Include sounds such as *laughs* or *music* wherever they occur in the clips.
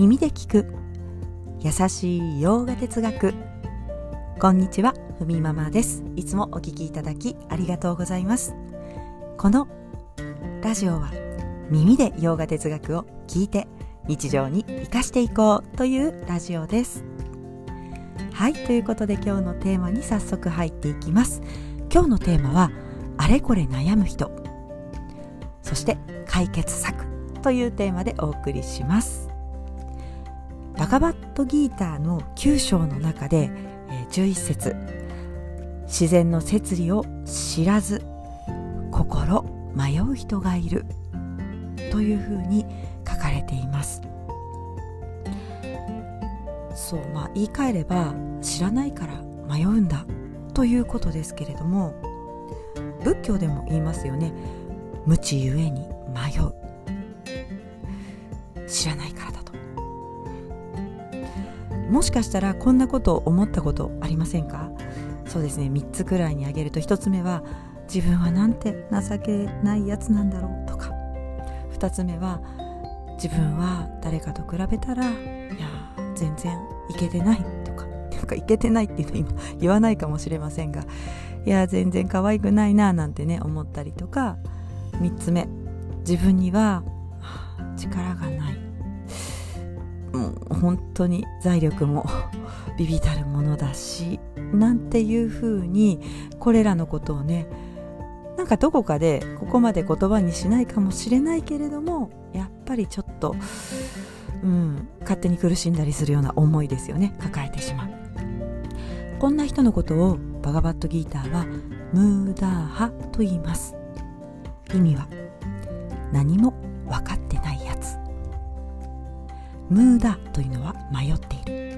耳で聞く。優しい洋画哲学。こんにちはふみママです。いつもお聞きいただきありがとうございます。このラジオは耳で洋画哲学を聞いて日常に生かしていこうというラジオです。はいということで今日のテーマに早速入っていきます。今日のテーマはあれこれ悩む人。そして解決策というテーマでお送りします。バガバットギーターの9章の中で、え11節。自然の摂理を知らず心迷う人がいる。というふうに書かれています。そうまあ言い換えれば知らないから迷うんだ。ということですけれども仏教でも言いますよね。無知ゆえに迷う。知らないからだ。もしかしたらこんなことを思ったことありませんか？そうですね。3つくらいに挙げると1つ目は自分はなんて情けないやつなんだろうとか。2つ目は自分は誰かと比べたらいや全然いけてないとか。なんかいけてないっていうの今言わないかもしれませんがいや全然可愛くないななんてね思ったりとか。3つ目自分には力がない。もう本当に財力も *laughs* ビビたるものだしなんていうふうにこれらのことをねなんかどこかでここまで言葉にしないかもしれないけれどもやっぱりちょっと、うん、勝手に苦しんだりするような思いですよね抱えてしまう。こんな人のことをバガバットギーターはムーダーハと言います。意味は何もムーダというのは迷っている。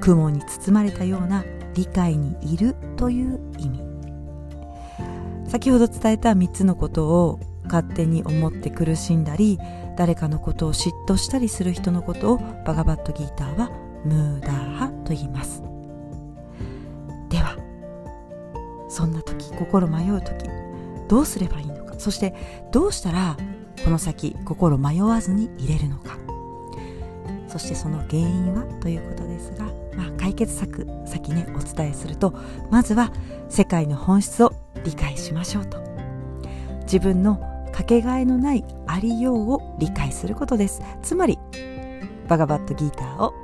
雲に包まれたような理解にいるという意味。先ほど伝えた3つのことを勝手に思って苦しんだり誰かのことを嫉妬したりする人のことをバガバットギーターはムーダーハと言います。ではそんな時心迷う時どうすればいいのか。そしてどうしたらこの先心迷わずに入れるのか。そしてその原因はということですが、まあ、解決策先ねお伝えするとまずは世界の本質を理解しましょうと。自分のかけがえのないありようを理解することです。つまりバガバットギーターを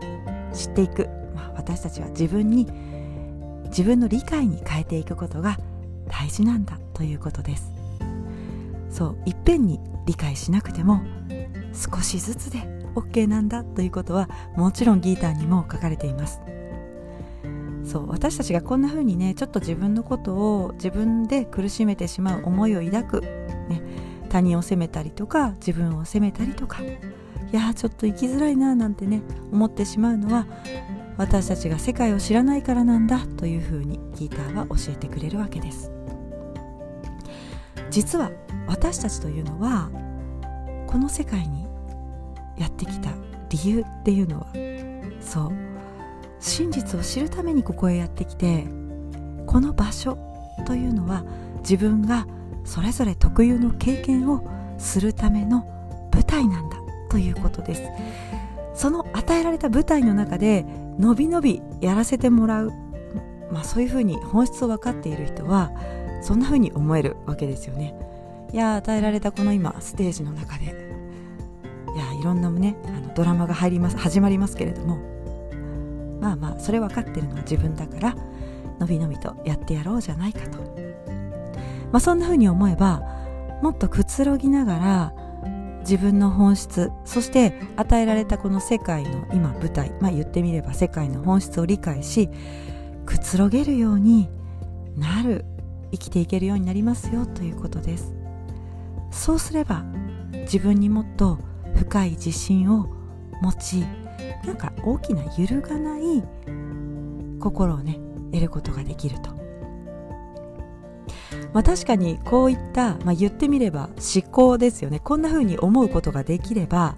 知っていく、まあ、私たちは自分に自分の理解に変えていくことが大事なんだということです。そういっぺんに理解しなくても少しずつで OK なんだということはもちろんギーターにも書かれています。そう私たちがこんな風にねちょっと自分のことを自分で苦しめてしまう思いを抱く、ね、他人を責めたりとか自分を責めたりとか。いやちょっと生きづらいななんてね思ってしまうのは私たちが世界を知らないからなんだというふうにギーターは教えてくれるわけです。実は私たちというのはこの世界にやってきた理由っていうのはそう。真実を知るためにここへやってきてこの場所というのは自分がそれぞれ特有の経験をするための舞台なんだということです。その与えられた舞台の中でのびのびやらせてもらう、まあ、そういうふうに本質を分かっている人はそんなふうに思えるわけですよね。いや与えられたこの今ステージの中でろんなねあのドラマが入ります始まりますけれども。まあまあそれ分かってるのは自分だからのびのびとやってやろうじゃないかと、まあ、そんなふうに思えばもっとくつろぎながら自分の本質そして与えられたこの世界の今舞台まあ言ってみれば世界の本質を理解しくつろげるようになる生きていけるようになりますよということです。そうすれば自分にもっと深い自信を持ちなんか大きな揺るがない心をね得ることができると、まあ、確かにこういった、まあ、言ってみれば思考ですよね。こんな風に思うことができれば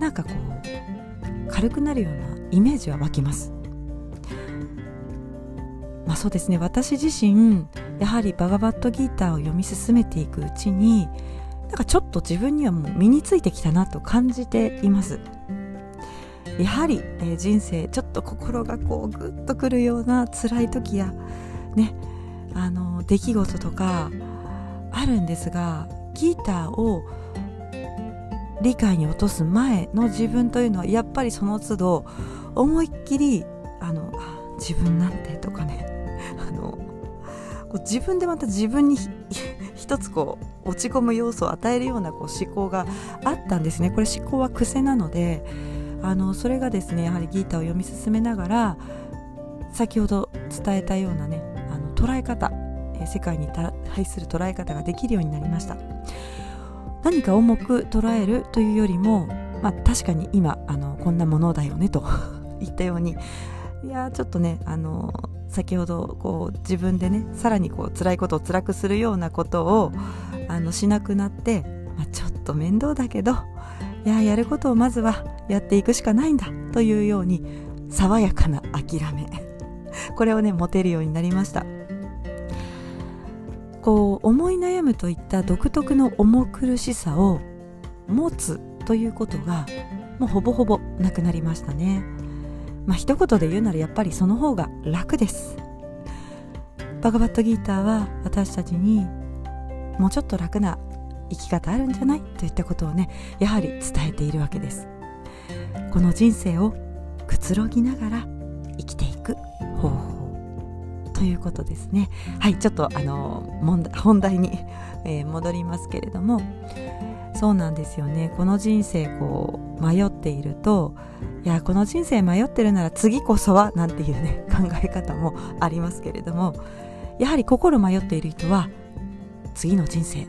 なんかこう軽くなるようなイメージは湧きます。まあそうですね。私自身やはりバガバットギーターを読み進めていくうちになんかちょっと自分にはもう身についてきたなと感じています。やはり、えー、人生ちょっと心がこうグッとくるような辛い時やねあの出来事とかあるんですがギターを理解に落とす前の自分というのはやっぱりその都度思いっきりあの自分なんてとかねあの自分でまた自分に一つこう落ち込む要素を与えるようなこう思考があったんですね。これ思考は癖なのであのそれがですねやはりギータを読み進めながら先ほど伝えたようなねあの捉え方世界に対する捉え方ができるようになりました。何か重く捉えるというよりも、まあ、確かに今あのこんなものだよねと *laughs* 言ったようにいやちょっとねあの先ほどこう自分でねさらにこう辛いことを辛くするようなことをあのしなくなって、まあ、ちょっと面倒だけどいややることをまずはやっていくしかないんだというように爽やかな諦め。*laughs* これをね持てるようになりました。こう思い悩むといった独特の重苦しさを持つということがもうほぼほぼなくなりましたね。まあ一言で言うならやっぱりその方が楽です。バガバットギーターは私たちにもうちょっと楽な生き方あるんじゃないといったことをねやはり伝えているわけです。この人生をくつろぎながら生きていく方法ということですね。はいちょっとあの本題に、え、戻りますけれどもそうなんですよね。この人生こう迷っているといやこの人生迷ってるなら次こそはなんていうね *laughs* 考え方もありますけれどもやはり心迷っている人は次の人生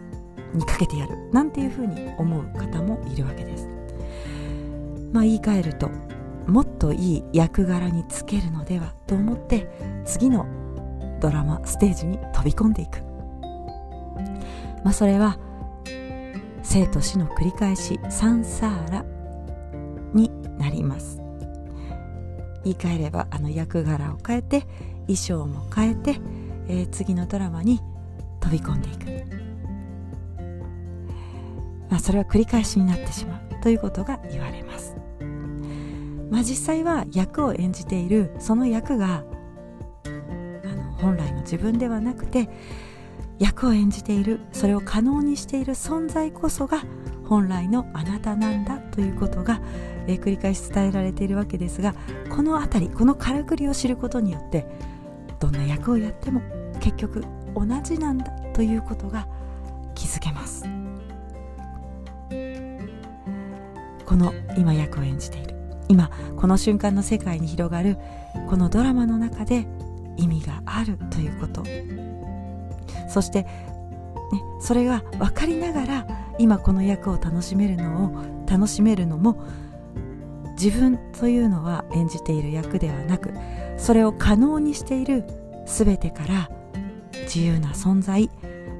にかけてやるなんていうふうに思う方もいるわけです。まあ言い換えるともっといい役柄につけるのではと思って次のドラマステージに飛び込んでいく。まあそれは生と死の繰り返しサンサーラになります。言い換えればあの役柄を変えて衣装も変えて、えー、次のドラマに飛び込んでいく、まあ、それは繰り返しになってしまうということが言われます。まあ実際は役を演じているその役があの本来の自分ではなくて役を演じているそれを可能にしている存在こそが本来のあなたなんだということが、えー、繰り返し伝えられているわけですがこの辺りこのからくりを知ることによってどんな役をやっても結局同じなんだということが気づけます。この今役を演じている今この瞬間の世界に広がるこのドラマの中で意味があるということ。そして、ね、それが分かりながら今この役を楽しめるのを楽しめるのも自分というのは演じている役ではなくそれを可能にしている全てから自由な存在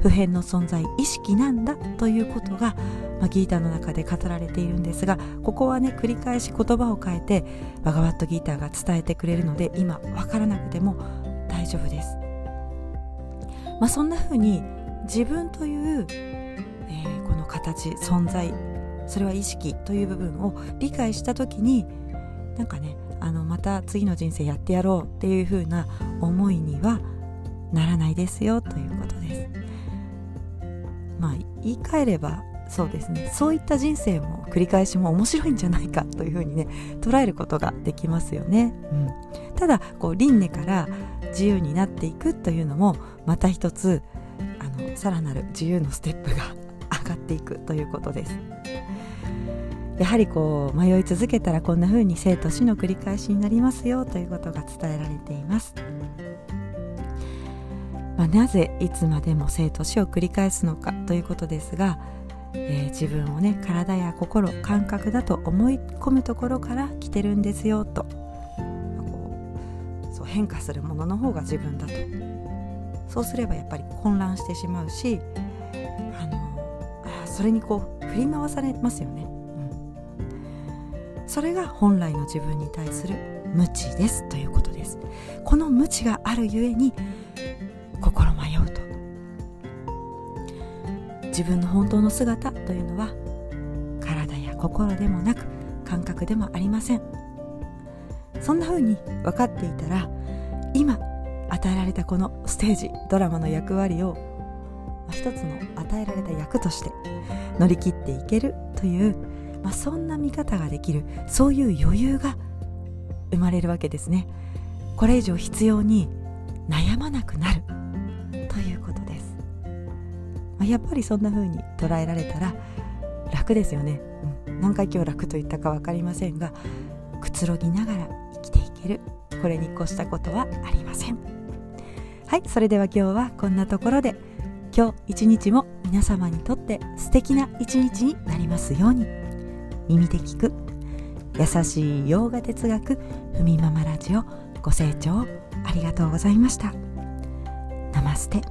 普遍の存在意識なんだということが、まあ、ギーターの中で語られているんですがここはね繰り返し言葉を変えてバガワットギーターが伝えてくれるので今分からなくても大丈夫です、まあ、そんな風に自分という、えー、この形存在それは意識という部分を理解した時になんかねあのまた次の人生やってやろうっていう風な思いにはならないですよということです。まあ言い換えればそうですね。そういった人生も繰り返しも面白いんじゃないかというふうにね捉えることができますよね、うん、ただこう輪廻から自由になっていくというのもまた一つあのさらなる自由のステップが上がっていくということです。やはりこう迷い続けたらこんな風に生と死の繰り返しになりますよということが伝えられています、まあ、なぜいつまでも生と死を繰り返すのかということですがえー、自分をね体や心感覚だと思い込むところから来てるんですよと。変化するものの方が自分だと。そうすればやっぱり混乱してしまうしあのあそれにこう振り回されますよね、うん、それが本来の自分に対する無知ですということです。この無知があるゆえに心迷うと。自分の本当の姿というのは体や心でもなく感覚でもありません。そんな風に分かっていたら今与えられたこのステージドラマの役割を一つの与えられた役として乗り切っていけるという、まあ、そんな見方ができるそういう余裕が生まれるわけですね。これ以上必要に悩まなくなるということです、まあ、やっぱりそんな風に捉えられたら楽ですよね、うん、何回今日楽と言ったか分かりませんがくつろぎながら生きていけるこれに越したことはありません。はいそれでは今日はこんなところで今日一日も皆様にとって素敵な一日になりますように。耳で聞く優しい洋画哲学ふみママラジオご清聴ありがとうございました。ナマステ。